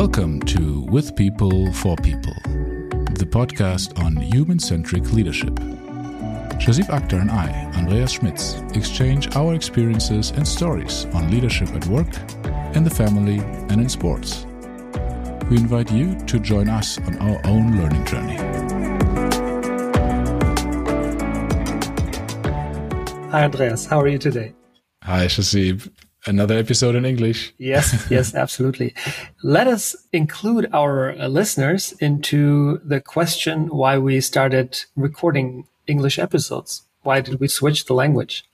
Welcome to With People for People, the podcast on human centric leadership. Shahzeeb Akhtar and I, Andreas Schmitz, exchange our experiences and stories on leadership at work, in the family, and in sports. We invite you to join us on our own learning journey. Hi, Andreas. How are you today? Hi, Shahzeeb. Another episode in English. Yes, yes, absolutely. Let us include our uh, listeners into the question why we started recording English episodes. Why did we switch the language?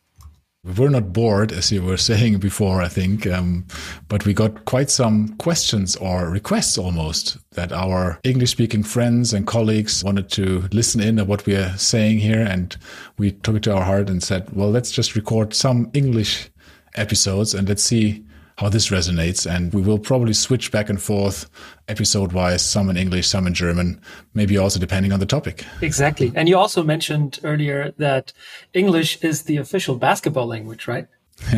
We were not bored, as you were saying before, I think, um, but we got quite some questions or requests almost that our English speaking friends and colleagues wanted to listen in at what we are saying here. And we took it to our heart and said, well, let's just record some English episodes and let's see how this resonates. And we will probably switch back and forth episode wise, some in English, some in German, maybe also depending on the topic. Exactly. And you also mentioned earlier that English is the official basketball language, right?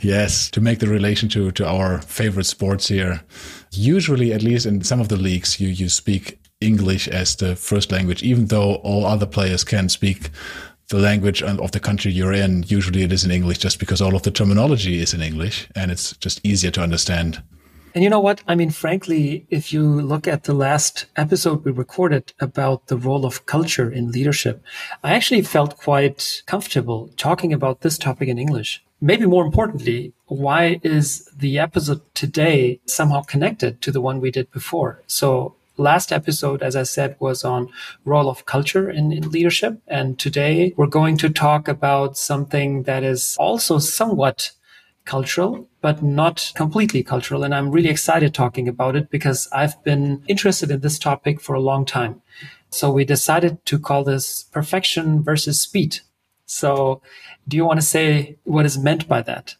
yes, to make the relation to, to our favorite sports here. Usually, at least in some of the leagues, you, you speak English as the first language, even though all other players can speak the language of the country you're in, usually it is in English just because all of the terminology is in English and it's just easier to understand. And you know what? I mean, frankly, if you look at the last episode we recorded about the role of culture in leadership, I actually felt quite comfortable talking about this topic in English. Maybe more importantly, why is the episode today somehow connected to the one we did before? So last episode, as I said, was on role of culture in, in, leadership. And today we're going to talk about something that is also somewhat cultural, but not completely cultural. And I'm really excited talking about it because I've been interested in this topic for a long time. So we decided to call this perfection versus speed. So do you want to say what is meant by that?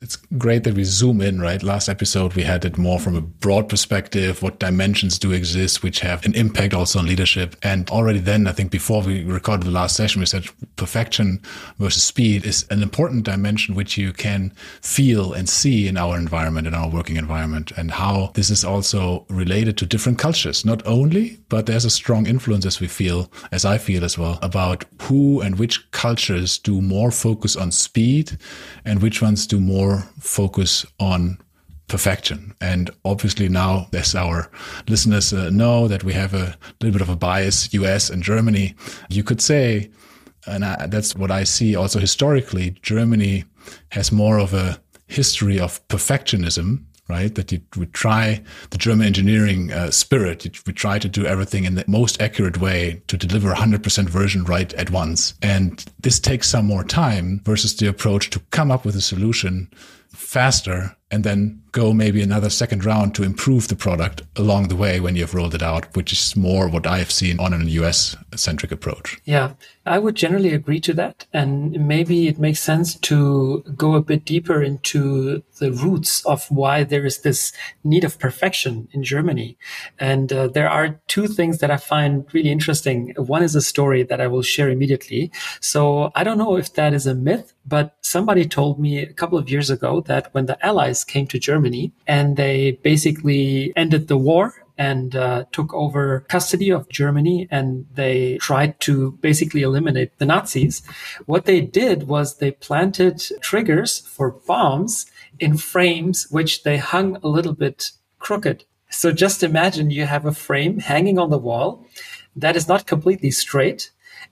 It's great that we zoom in, right? Last episode, we had it more from a broad perspective. What dimensions do exist, which have an impact also on leadership? And already then, I think before we recorded the last session, we said perfection versus speed is an important dimension, which you can feel and see in our environment, in our working environment and how this is also related to different cultures, not only, but there's a strong influence as we feel, as I feel as well, about who and which cultures do more focus on speed and which ones do more more focus on perfection. And obviously now, as our listeners uh, know, that we have a little bit of a bias, US and Germany, you could say, and I, that's what I see also historically, Germany has more of a history of perfectionism right? That you, we try the German engineering uh, spirit. We try to do everything in the most accurate way to deliver 100% version right at once. And this takes some more time versus the approach to come up with a solution faster and then go maybe another second round to improve the product along the way when you've rolled it out, which is more what I have seen on a US centric approach. Yeah, I would generally agree to that. And maybe it makes sense to go a bit deeper into the roots of why there is this need of perfection in Germany. And uh, there are two things that I find really interesting. One is a story that I will share immediately. So I don't know if that is a myth, but somebody told me a couple of years ago that when the Allies Allies came to Germany and they basically ended the war and uh, took over custody of Germany and they tried to basically eliminate the Nazis. What they did was they planted triggers for bombs in frames which they hung a little bit crooked. So just imagine you have a frame hanging on the wall that is not completely straight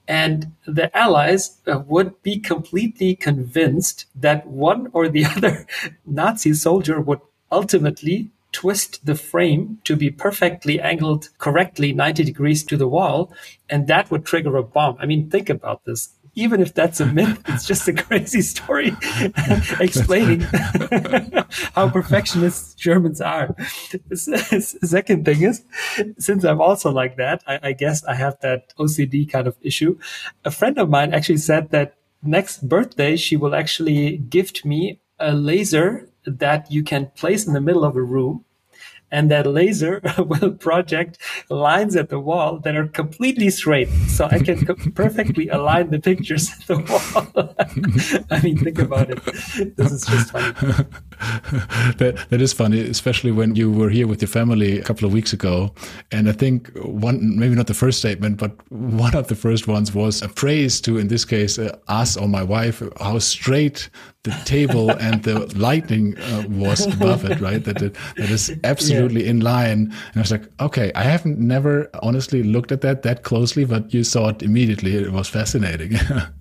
and the Allies uh, would be completely convinced that one or the other Nazi soldier would ultimately twist the frame to be perfectly angled correctly 90 degrees to the wall. And that would trigger a bomb. I mean, think about this even if that's a myth, it's just a crazy story explaining how perfectionist Germans are. Second thing is, since I'm also like that, I, I guess I have that OCD kind of issue. A friend of mine actually said that next birthday, she will actually gift me a laser that you can place in the middle of a room and that laser will project lines at the wall that are completely straight. So I can perfectly align the pictures at the wall. I mean, think about it. This is just funny. that, that is funny, especially when you were here with your family a couple of weeks ago. And I think one, maybe not the first statement, but one of the first ones was a praise to, in this case, uh, us or my wife, how straight the table and the lighting uh, was above it, right? That it, that is absolutely yeah. in line. And I was like, okay, I haven't never honestly looked at that that closely, but you saw it immediately. It was fascinating.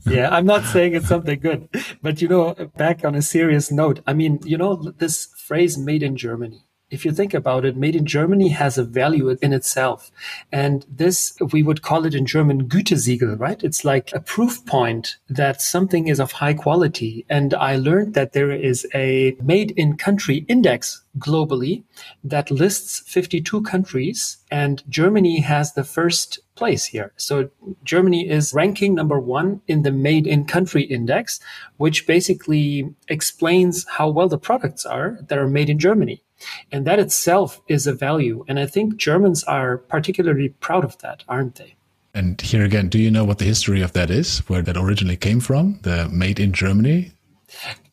yeah, I'm not saying it's something good, but you know, back on a serious note, I mean, you know, this phrase "made in Germany." if you think about it, made in Germany has a value in itself. And this, we would call it in German Gütesiegel, right? It's like a proof point that something is of high quality. And I learned that there is a made in country index globally that lists 52 countries and Germany has the first place here. So Germany is ranking number one in the made in country index, which basically explains how well the products are that are made in Germany. And that itself is a value. And I think Germans are particularly proud of that, aren't they? And here again, do you know what the history of that is, where that originally came from, the made in Germany?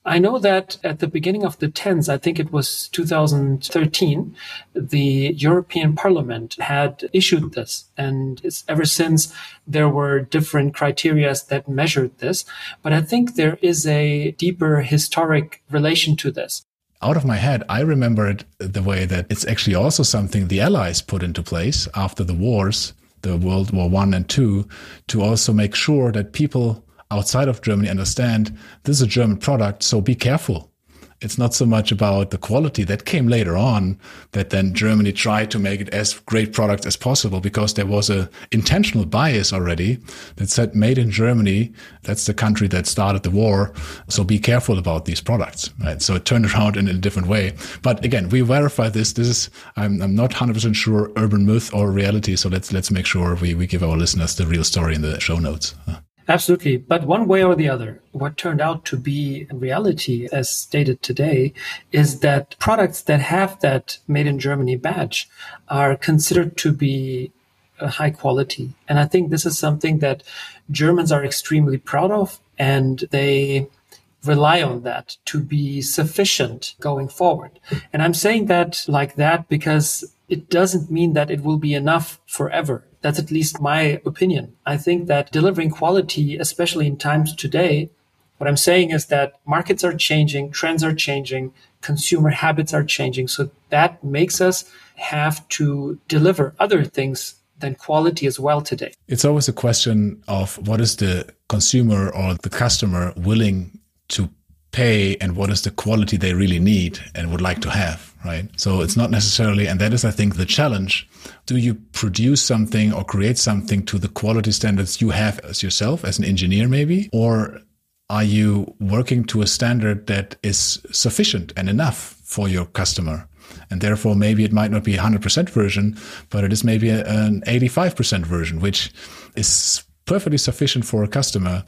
I know that at the beginning of the 10s, I think it was 2013, the European Parliament had issued this. And ever since there were different criteria that measured this. But I think there is a deeper historic relation to this out of my head, I remember it the way that it's actually also something the Allies put into place after the wars, the World War One and Two, to also make sure that people outside of Germany understand this is a German product, so be careful it's not so much about the quality that came later on that then Germany tried to make it as great product as possible because there was a intentional bias already that said made in Germany. That's the country that started the war. So be careful about these products. Right. So it turned around in a different way. But again, we verify this. This is, I'm, I'm not 100% sure urban myth or reality. So let's, let's make sure we, we give our listeners the real story in the show notes. Absolutely. But one way or the other, what turned out to be reality, as stated today, is that products that have that made in Germany badge are considered to be uh, high quality. And I think this is something that Germans are extremely proud of and they rely on that to be sufficient going forward. And I'm saying that like that because it doesn't mean that it will be enough forever. That's at least my opinion. I think that delivering quality, especially in times today, what I'm saying is that markets are changing, trends are changing, consumer habits are changing. So that makes us have to deliver other things than quality as well today. It's always a question of what is the consumer or the customer willing to pay and what is the quality they really need and would like to have, right? So it's not necessarily, and that is, I think, the challenge. Do you produce something or create something to the quality standards you have as yourself, as an engineer, maybe? Or are you working to a standard that is sufficient and enough for your customer? And therefore, maybe it might not be a 100% version, but it is maybe an 85% version, which is perfectly sufficient for a customer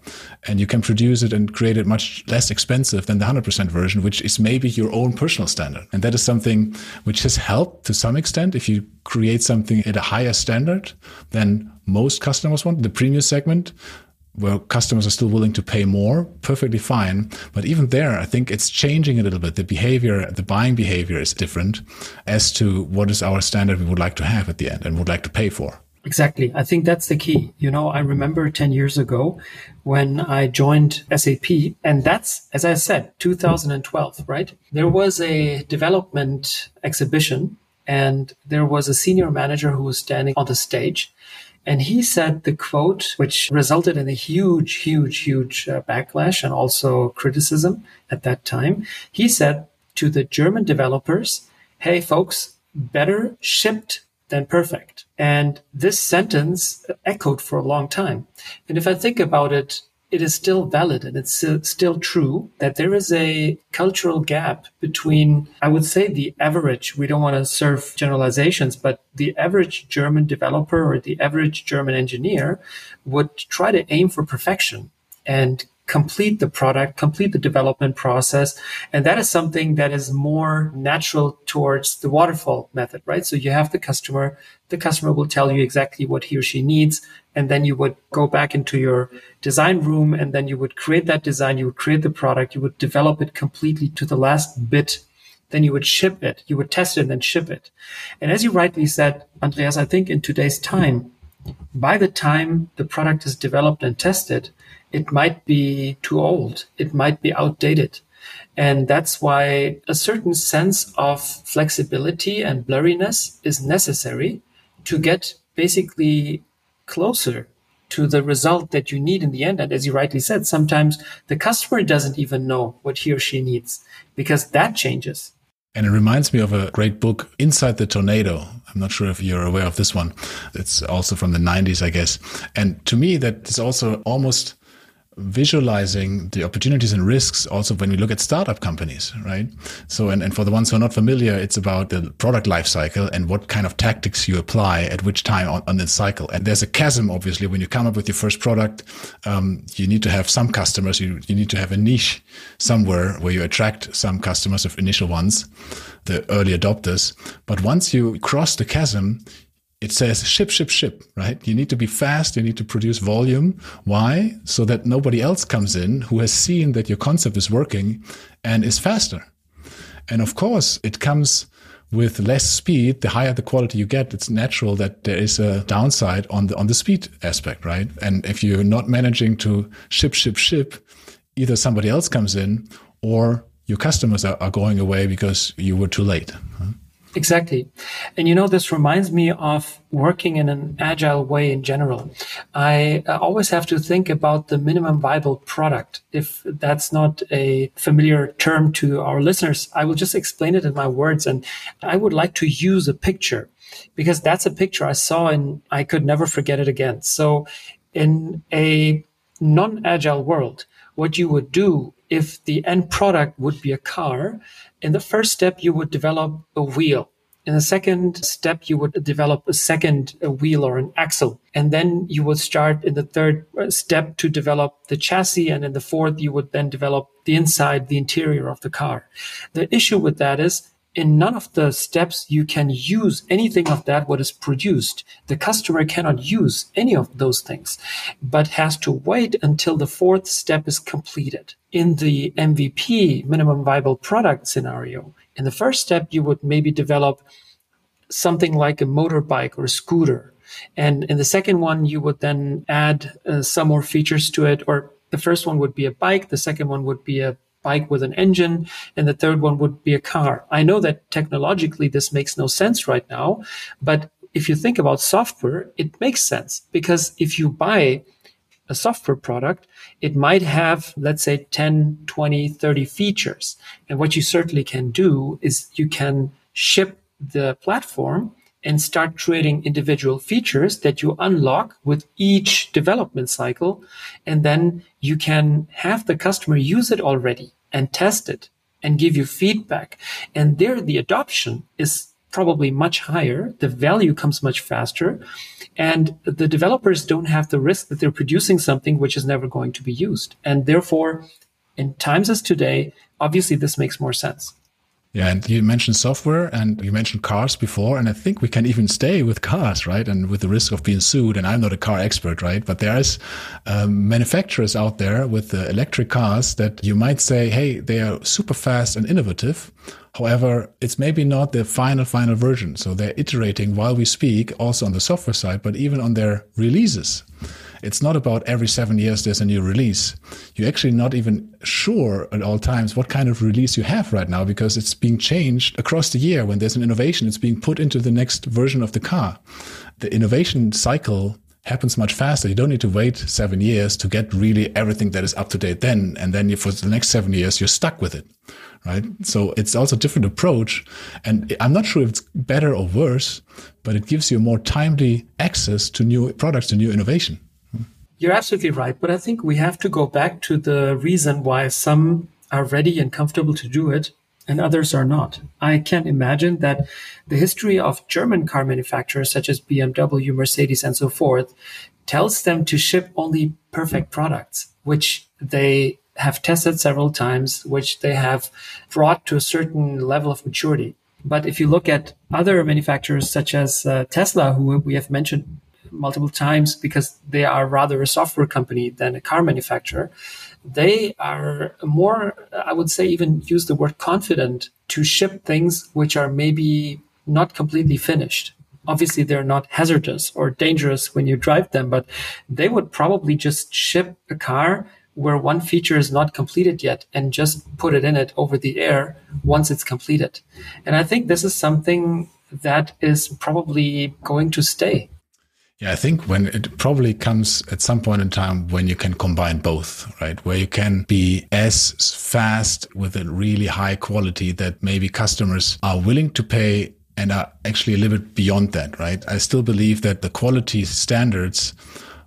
and you can produce it and create it much less expensive than the 100% version which is maybe your own personal standard and that is something which has helped to some extent if you create something at a higher standard than most customers want the premium segment where customers are still willing to pay more, perfectly fine. But even there, I think it's changing a little bit. The behavior, the buying behavior is different as to what is our standard we would like to have at the end and would like to pay for. Exactly. I think that's the key. You know, I remember 10 years ago when I joined SAP, and that's, as I said, 2012, right? There was a development exhibition, and there was a senior manager who was standing on the stage. And he said the quote, which resulted in a huge, huge, huge uh, backlash and also criticism at that time. He said to the German developers, Hey, folks, better shipped than perfect. And this sentence echoed for a long time. And if I think about it, it is still valid and it's still true that there is a cultural gap between, I would say, the average. We don't want to serve generalizations, but the average German developer or the average German engineer would try to aim for perfection and complete the product, complete the development process. And that is something that is more natural towards the waterfall method, right? So you have the customer, the customer will tell you exactly what he or she needs. And then you would go back into your design room and then you would create that design. You would create the product. You would develop it completely to the last bit. Then you would ship it. You would test it and then ship it. And as you rightly said, Andreas, I think in today's time, by the time the product is developed and tested, it might be too old. It might be outdated. And that's why a certain sense of flexibility and blurriness is necessary to get basically closer to the result that you need in the end. And as you rightly said, sometimes the customer doesn't even know what he or she needs because that changes. And it reminds me of a great book, Inside the Tornado. I'm not sure if you're aware of this one. It's also from the 90s, I guess. And to me, that is also almost visualizing the opportunities and risks also when we look at startup companies, right? So, and, and for the ones who are not familiar, it's about the product life cycle and what kind of tactics you apply at which time on, on the cycle. And there's a chasm, obviously, when you come up with your first product, um, you need to have some customers, you, you need to have a niche somewhere where you attract some customers of initial ones, the early adopters. But once you cross the chasm, it says ship, ship, ship, right? You need to be fast. You need to produce volume. Why? So that nobody else comes in who has seen that your concept is working and is faster. And of course, it comes with less speed. The higher the quality you get, it's natural that there is a downside on the, on the speed aspect, right? And if you're not managing to ship, ship, ship, either somebody else comes in or your customers are, are going away because you were too late. Exactly. And you know, this reminds me of working in an agile way in general. I always have to think about the minimum viable product. If that's not a familiar term to our listeners, I will just explain it in my words. And I would like to use a picture because that's a picture I saw and I could never forget it again. So in a non-agile world, what you would do if the end product would be a car, in the first step, you would develop a wheel. In the second step, you would develop a second wheel or an axle. And then you would start in the third uh, step to develop the chassis. And in the fourth, you would then develop the inside, the interior of the car. The issue with that is in none of the steps you can use anything of that what is produced. The customer cannot use any of those things, but has to wait until the fourth step is completed. In the MVP, minimum viable product scenario, in the first step, you would maybe develop something like a motorbike or a scooter. And in the second one, you would then add uh, some more features to it, or the first one would be a bike. The second one would be a bike with an engine, and the third one would be a car. I know that technologically this makes no sense right now, but if you think about software, it makes sense because if you buy a software product, it might have, let's say 10, 20, 30 features. And what you certainly can do is you can ship the platform and start creating individual features that you unlock with each development cycle. And then you can have the customer use it already and test it and give you feedback. And there the adoption is probably much higher. The value comes much faster. And the developers don't have the risk that they're producing something which is never going to be used. And therefore, in times as today, obviously this makes more sense. Yeah, and you mentioned software and you mentioned cars before, and I think we can even stay with cars, right? And with the risk of being sued, and I'm not a car expert, right? But there's um, manufacturers out there with the electric cars that you might say, hey, they are super fast and innovative. However, it's maybe not the final, final version. So they're iterating while we speak, also on the software side, but even on their releases. It's not about every seven years there's a new release. You're actually not even sure at all times what kind of release you have right now because it's being changed across the year. When there's an innovation, it's being put into the next version of the car. The innovation cycle happens much faster. You don't need to wait seven years to get really everything that is up to date then. And then for the next seven years, you're stuck with it. Right. So it's also a different approach. And I'm not sure if it's better or worse, but it gives you more timely access to new products, to new innovation. You're absolutely right. But I think we have to go back to the reason why some are ready and comfortable to do it and others are not. I can imagine that the history of German car manufacturers such as BMW, Mercedes, and so forth tells them to ship only perfect products, which they have tested several times, which they have brought to a certain level of maturity. But if you look at other manufacturers such as uh, Tesla, who we have mentioned multiple times because they are rather a software company than a car manufacturer, they are more, I would say, even use the word confident to ship things which are maybe not completely finished. Obviously, they're not hazardous or dangerous when you drive them, but they would probably just ship a car where one feature is not completed yet and just put it in it over the air once it's completed. And I think this is something that is probably going to stay. Yeah, I think when it probably comes at some point in time when you can combine both, right? Where you can be as fast with a really high quality that maybe customers are willing to pay and are actually a little bit beyond that, right? I still believe that the quality standards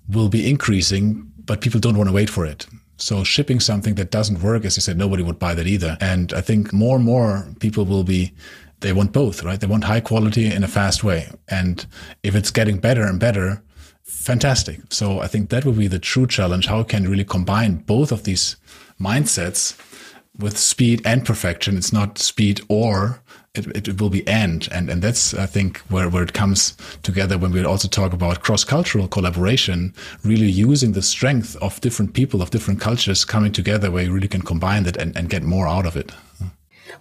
will be increasing, but people don't want to wait for it. So shipping something that doesn't work, as you said, nobody would buy that either. And I think more and more people will be, they want both, right? They want high quality in a fast way. And if it's getting better and better, fantastic. So I think that would be the true challenge. How can you really combine both of these mindsets with speed and perfection? It's not speed or it, it will be and and and that's I think where where it comes together when we also talk about cross cultural collaboration, really using the strength of different people of different cultures coming together, where you really can combine that and, and get more out of it.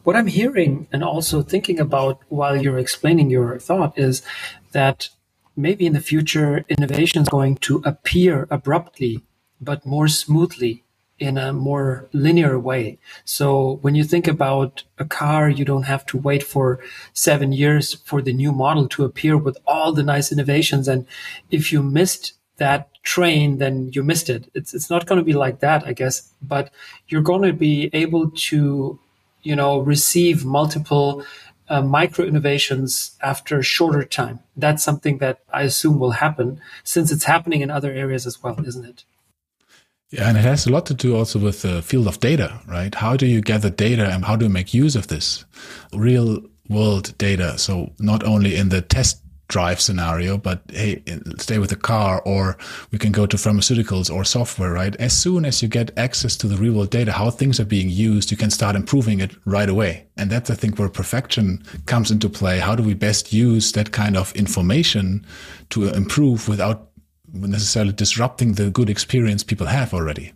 What I'm hearing and also thinking about while you're explaining your thought is that maybe in the future innovation is going to appear abruptly but more smoothly in a more linear way. So when you think about a car, you don't have to wait for seven years for the new model to appear with all the nice innovations. And if you missed that train, then you missed it. It's, it's not going to be like that, I guess, but you're going to be able to, you know, receive multiple uh, micro innovations after a shorter time. That's something that I assume will happen since it's happening in other areas as well, isn't it? Yeah, and it has a lot to do also with the field of data, right? How do you gather data and how do you make use of this real world data? So not only in the test drive scenario, but hey, stay with the car or we can go to pharmaceuticals or software, right? As soon as you get access to the real world data, how things are being used, you can start improving it right away. And that's, I think, where perfection comes into play. How do we best use that kind of information to improve without necessarily disrupting the good experience people have already.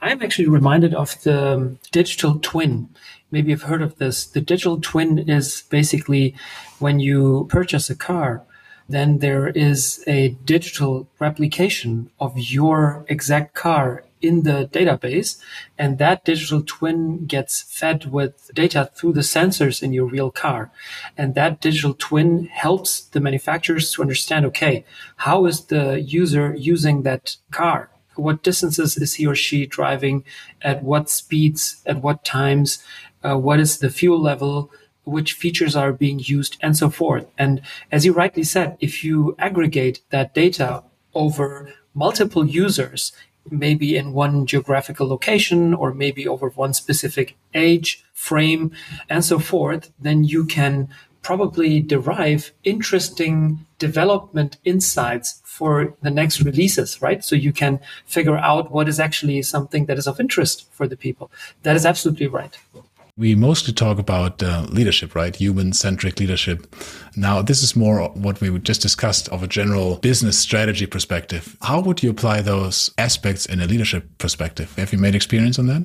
I'm actually reminded of the digital twin. Maybe you've heard of this. The digital twin is basically when you purchase a car, then there is a digital replication of your exact car in the database. And that digital twin gets fed with data through the sensors in your real car. And that digital twin helps the manufacturers to understand, okay, how is the user using that car? What distances is he or she driving? At what speeds? At what times? Uh, what is the fuel level? Which features are being used and so forth. And as you rightly said, if you aggregate that data over multiple users, maybe in one geographical location or maybe over one specific age frame and so forth, then you can probably derive interesting development insights for the next releases, right? So you can figure out what is actually something that is of interest for the people. That is absolutely right. We mostly talk about uh, leadership, right? Human centric leadership. Now, this is more what we just discussed of a general business strategy perspective. How would you apply those aspects in a leadership perspective? Have you made experience on that?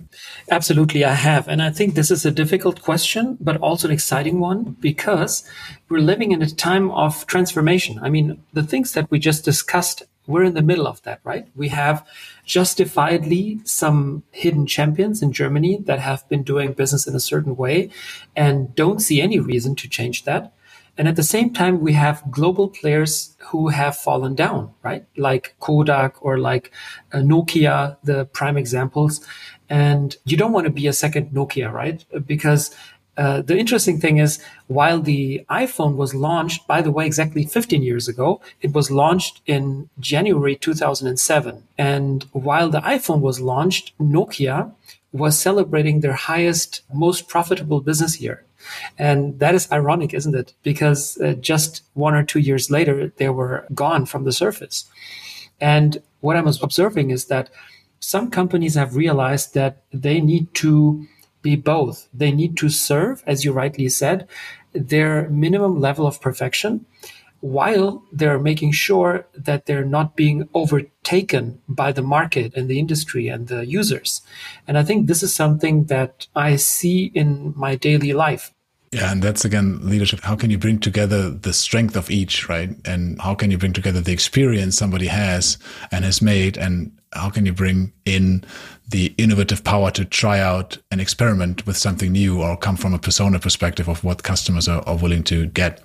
Absolutely, I have. And I think this is a difficult question, but also an exciting one because we're living in a time of transformation. I mean, the things that we just discussed we're in the middle of that, right? We have justifiedly some hidden champions in Germany that have been doing business in a certain way and don't see any reason to change that. And at the same time, we have global players who have fallen down, right? Like Kodak or like uh, Nokia, the prime examples. And you don't want to be a second Nokia, right? Because uh, the interesting thing is, while the iPhone was launched, by the way, exactly 15 years ago, it was launched in January 2007. And while the iPhone was launched, Nokia was celebrating their highest, most profitable business year. And that is ironic, isn't it? Because uh, just one or two years later, they were gone from the surface. And what I was observing is that some companies have realized that they need to be both. They need to serve, as you rightly said, their minimum level of perfection while they're making sure that they're not being overtaken by the market and the industry and the users. And I think this is something that I see in my daily life. Yeah, and that's again leadership. How can you bring together the strength of each, right? And how can you bring together the experience somebody has and has made, and how can you bring in the innovative power to try out and experiment with something new or come from a persona perspective of what customers are, are willing to get?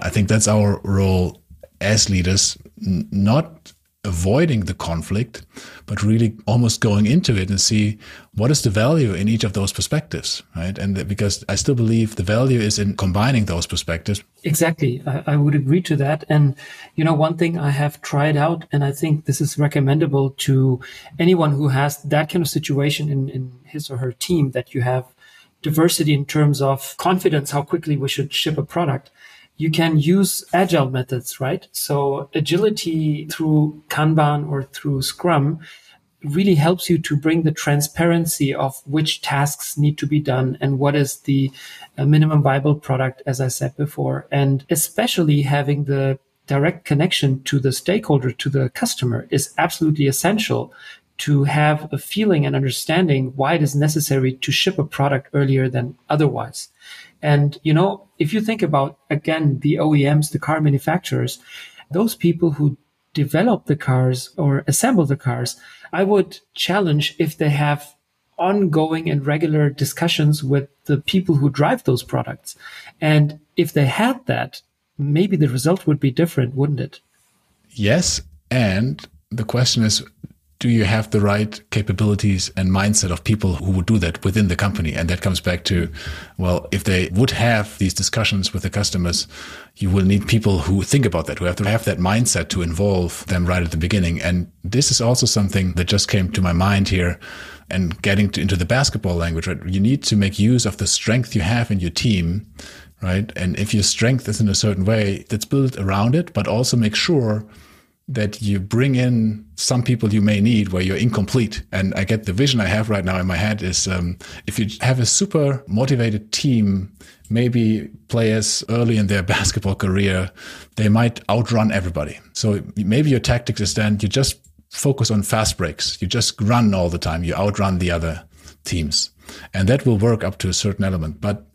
I think that's our role as leaders, not avoiding the conflict, but really almost going into it and see what is the value in each of those perspectives, right? And because I still believe the value is in combining those perspectives. Exactly. I, I, would agree to that. And, you know, one thing I have tried out, and I think this is recommendable to anyone who has that kind of situation in, in his or her team that you have diversity in terms of confidence, how quickly we should ship a product you can use agile methods, right? So agility through Kanban or through Scrum really helps you to bring the transparency of which tasks need to be done and what is the uh, minimum viable product, as I said before. And especially having the direct connection to the stakeholder, to the customer is absolutely essential to have a feeling and understanding why it is necessary to ship a product earlier than otherwise. And, you know, if you think about, again, the OEMs, the car manufacturers, those people who develop the cars or assemble the cars, I would challenge if they have ongoing and regular discussions with the people who drive those products. And if they had that, maybe the result would be different, wouldn't it? Yes. And the question is, do you have the right capabilities and mindset of people who would do that within the company? And that comes back to, well, if they would have these discussions with the customers, you will need people who think about that, who have to have that mindset to involve them right at the beginning. And this is also something that just came to my mind here and getting to, into the basketball language, right? You need to make use of the strength you have in your team, right? And if your strength is in a certain way, that's built around it, but also make sure that you bring in some people you may need where you're incomplete. And I get the vision I have right now in my head is um, if you have a super motivated team, maybe players early in their basketball career, they might outrun everybody. So maybe your tactics is then you just focus on fast breaks. You just run all the time. You outrun the other teams. And that will work up to a certain element. But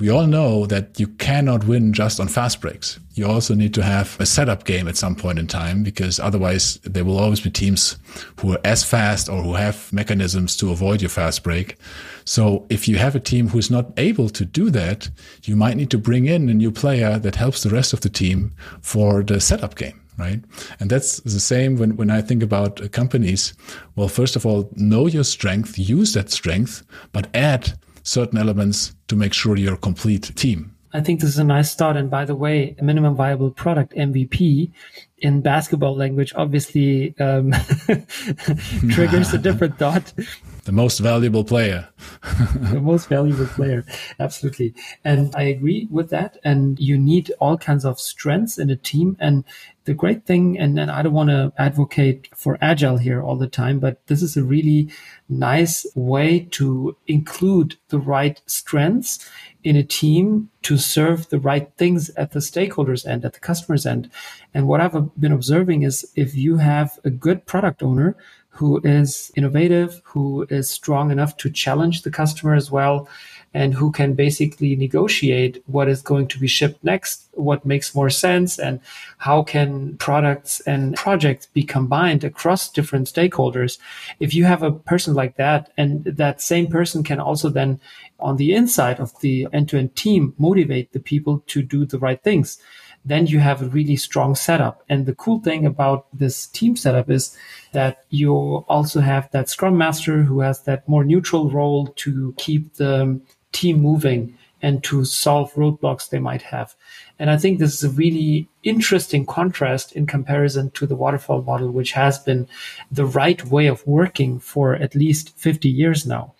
we all know that you cannot win just on fast breaks. You also need to have a setup game at some point in time because otherwise there will always be teams who are as fast or who have mechanisms to avoid your fast break. So if you have a team who is not able to do that, you might need to bring in a new player that helps the rest of the team for the setup game right? And that's the same when, when I think about companies. Well, first of all, know your strength, use that strength, but add certain elements to make sure you're a complete team. I think this is a nice start. And by the way, a minimum viable product MVP in basketball language obviously um, triggers a different thought. The most valuable player. the most valuable player. Absolutely. And I agree with that. And you need all kinds of strengths in a team. And the great thing, and, and I don't want to advocate for agile here all the time, but this is a really nice way to include the right strengths in a team to serve the right things at the stakeholders end, at the customers end. And what I've been observing is if you have a good product owner who is innovative, who is strong enough to challenge the customer as well, and who can basically negotiate what is going to be shipped next, what makes more sense, and how can products and projects be combined across different stakeholders. If you have a person like that, and that same person can also then on the inside of the end-to-end team motivate the people to do the right things then you have a really strong setup. And the cool thing about this team setup is that you also have that scrum master who has that more neutral role to keep the team moving and to solve roadblocks they might have. And I think this is a really interesting contrast in comparison to the waterfall model, which has been the right way of working for at least 50 years now.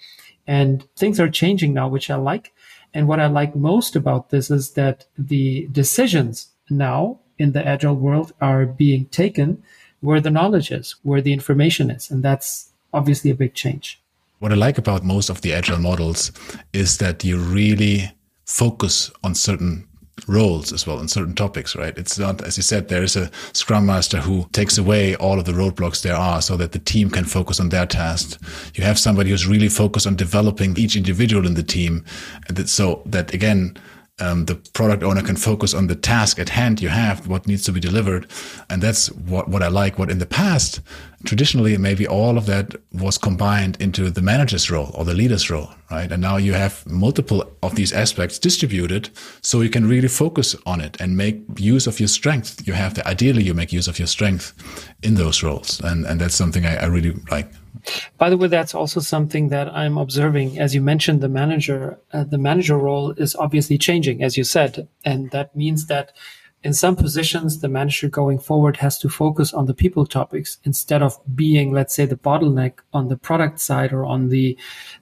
And things are changing now, which I like. And what I like most about this is that the decisions now in the agile world are being taken where the knowledge is, where the information is. And that's obviously a big change. What I like about most of the agile models is that you really focus on certain roles as well on certain topics, right? It's not, as you said, there is a scrum master who takes away all of the roadblocks there are so that the team can focus on their task. You have somebody who's really focused on developing each individual in the team. And that, so that again, um, the product owner can focus on the task at hand you have, what needs to be delivered. And that's what, what I like. What in the past, traditionally, maybe all of that was combined into the manager's role or the leader's role, right? And now you have multiple of these aspects distributed so you can really focus on it and make use of your strength. You have the, ideally, you make use of your strength in those roles. And, and that's something I, I really like. By the way, that's also something that I'm observing. As you mentioned, the manager, uh, the manager role is obviously changing, as you said, and that means that in some positions, the manager going forward has to focus on the people topics instead of being, let's say, the bottleneck on the product side or on the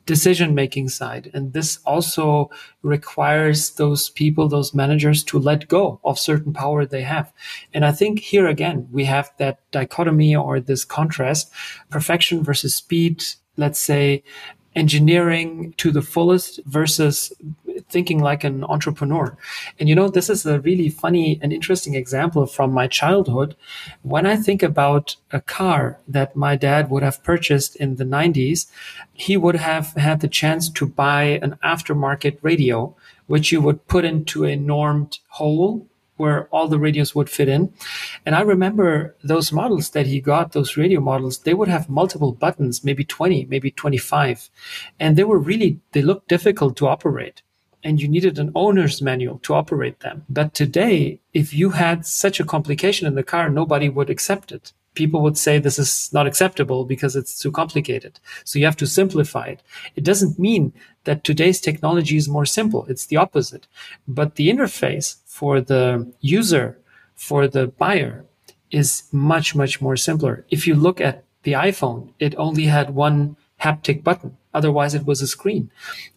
decision making side. And this also requires those people, those managers to let go of certain power they have. And I think here again, we have that dichotomy or this contrast, perfection versus speed. Let's say engineering to the fullest versus thinking like an entrepreneur. And you know, this is a really funny and interesting example from my childhood. When I think about a car that my dad would have purchased in the 90s, he would have had the chance to buy an aftermarket radio, which you would put into a normed hole where all the radios would fit in. And I remember those models that he got, those radio models, they would have multiple buttons, maybe 20, maybe 25. And they were really, they looked difficult to operate and you needed an owner's manual to operate them. But today, if you had such a complication in the car, nobody would accept it. People would say this is not acceptable because it's too complicated. So you have to simplify it. It doesn't mean that today's technology is more simple. It's the opposite. But the interface for the user, for the buyer is much, much more simpler. If you look at the iPhone, it only had one haptic button. Otherwise, it was a screen.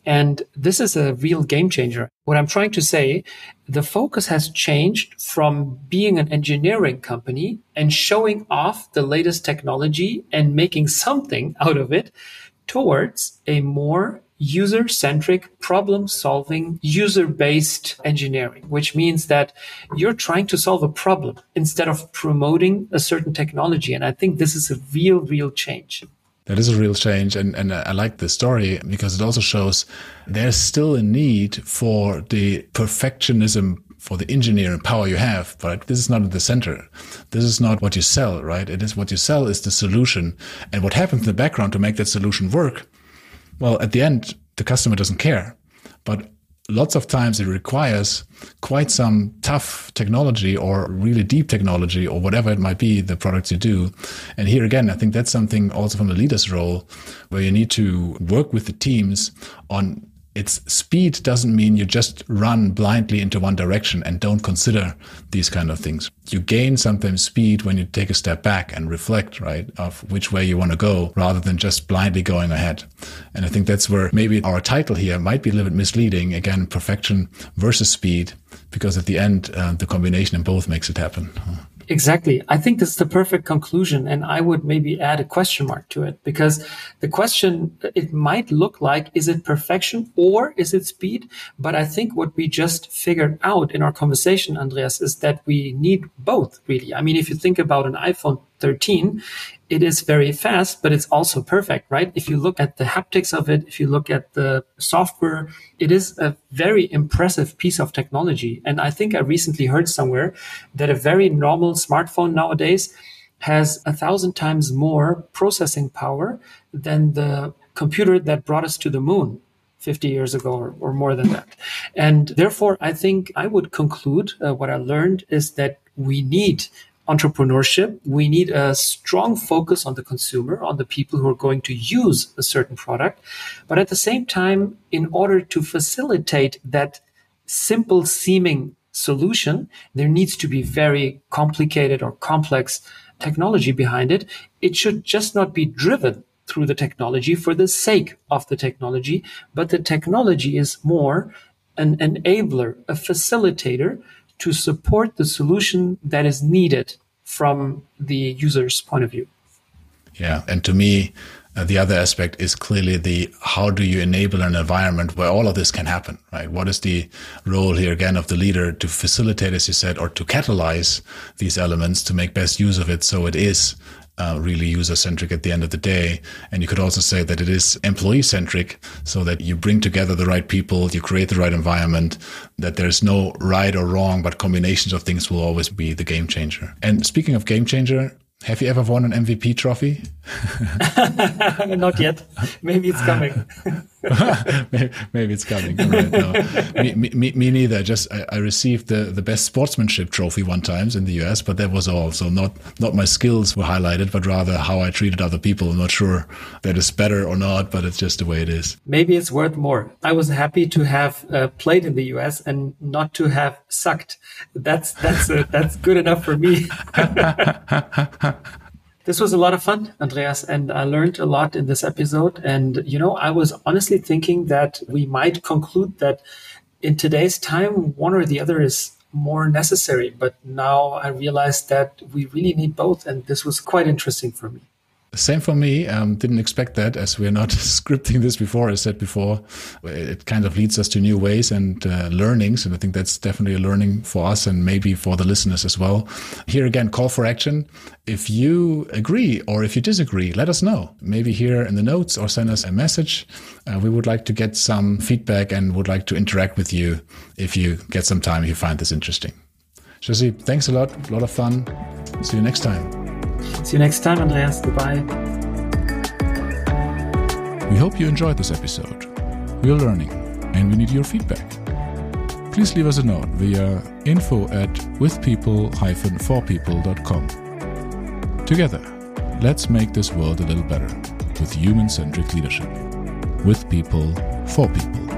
And this is a real game changer. What I'm trying to say, the focus has changed from being an engineering company and showing off the latest technology and making something out of it towards a more user centric problem solving user based engineering, which means that you're trying to solve a problem instead of promoting a certain technology. And I think this is a real, real change. That is a real change. And, and I like the story because it also shows there's still a need for the perfectionism for the engineering power you have, but this is not at the center. This is not what you sell, right? It is what you sell is the solution. And what happens in the background to make that solution work? Well, at the end, the customer doesn't care. But lots of times it requires quite some tough technology or really deep technology or whatever it might be the products you do. And here again i think that's something also from the leader's role where you need to work with the teams on its speed doesn't mean you just run blindly into one direction and don't consider these kind of things. You gain sometimes speed when you take a step back and reflect, right, of which way you want to go rather than just blindly going ahead. And I think that's where maybe our title here might be a little bit misleading. Again, perfection versus speed, because at the end, uh, the combination in both makes it happen. Exactly. I think this is the perfect conclusion. And I would maybe add a question mark to it because the question, it might look like, is it perfection or is it speed? But I think what we just figured out in our conversation, Andreas, is that we need both really. I mean, if you think about an iPhone 13, it is very fast, but it's also perfect, right? If you look at the haptics of it, if you look at the software, it is a very impressive piece of technology. And I think I recently heard somewhere that a very normal smartphone nowadays has a thousand times more processing power than the computer that brought us to the moon 50 years ago or, or more than that. And therefore, I think I would conclude uh, what I learned is that we need entrepreneurship, we need a strong focus on the consumer, on the people who are going to use a certain product. But at the same time, in order to facilitate that simple seeming solution, there needs to be very complicated or complex technology behind it. It should just not be driven through the technology for the sake of the technology, but the technology is more an enabler, a facilitator to support the solution that is needed from the user's point of view. Yeah. And to me, Uh, the other aspect is clearly the how do you enable an environment where all of this can happen, right? What is the role here again of the leader to facilitate, as you said, or to catalyze these elements to make best use of it so it is uh, really user centric at the end of the day. And you could also say that it is employee centric so that you bring together the right people, you create the right environment, that there's no right or wrong, but combinations of things will always be the game changer. And speaking of game changer, have you ever won an MVP trophy? Not yet. Maybe it's coming. maybe, it's coming. Right, no. me, me, me, neither. Just I, I, received the, the best sportsmanship trophy one times in the US, but that was all. So not not my skills were highlighted, but rather how I treated other people. I'm not sure that is better or not, but it's just the way it is. Maybe it's worth more. I was happy to have uh, played in the US and not to have sucked. That's that's uh, that's good enough for me. This was a lot of fun, Andreas, and I learned a lot in this episode. And, you know, I was honestly thinking that we might conclude that in today's time, one or the other is more necessary. But now I realized that we really need both. And this was quite interesting for me. Same for me. Um, didn't expect that as we're not scripting this before. I said before, it kind of leads us to new ways and uh, learnings. And I think that's definitely a learning for us and maybe for the listeners as well. Here again, call for action. If you agree or if you disagree, let us know. Maybe here in the notes or send us a message. Uh, we would like to get some feedback and would like to interact with you if you get some time, if you find this interesting. Josie, thanks a lot. A lot of fun. See you next time. See you next time, Andreas. Goodbye. We hope you enjoyed this episode. We're learning and we need your feedback. Please leave us a note via info at withpeople-forpeople.com. Together, let's make this world a little better with human centric leadership. With people, for people.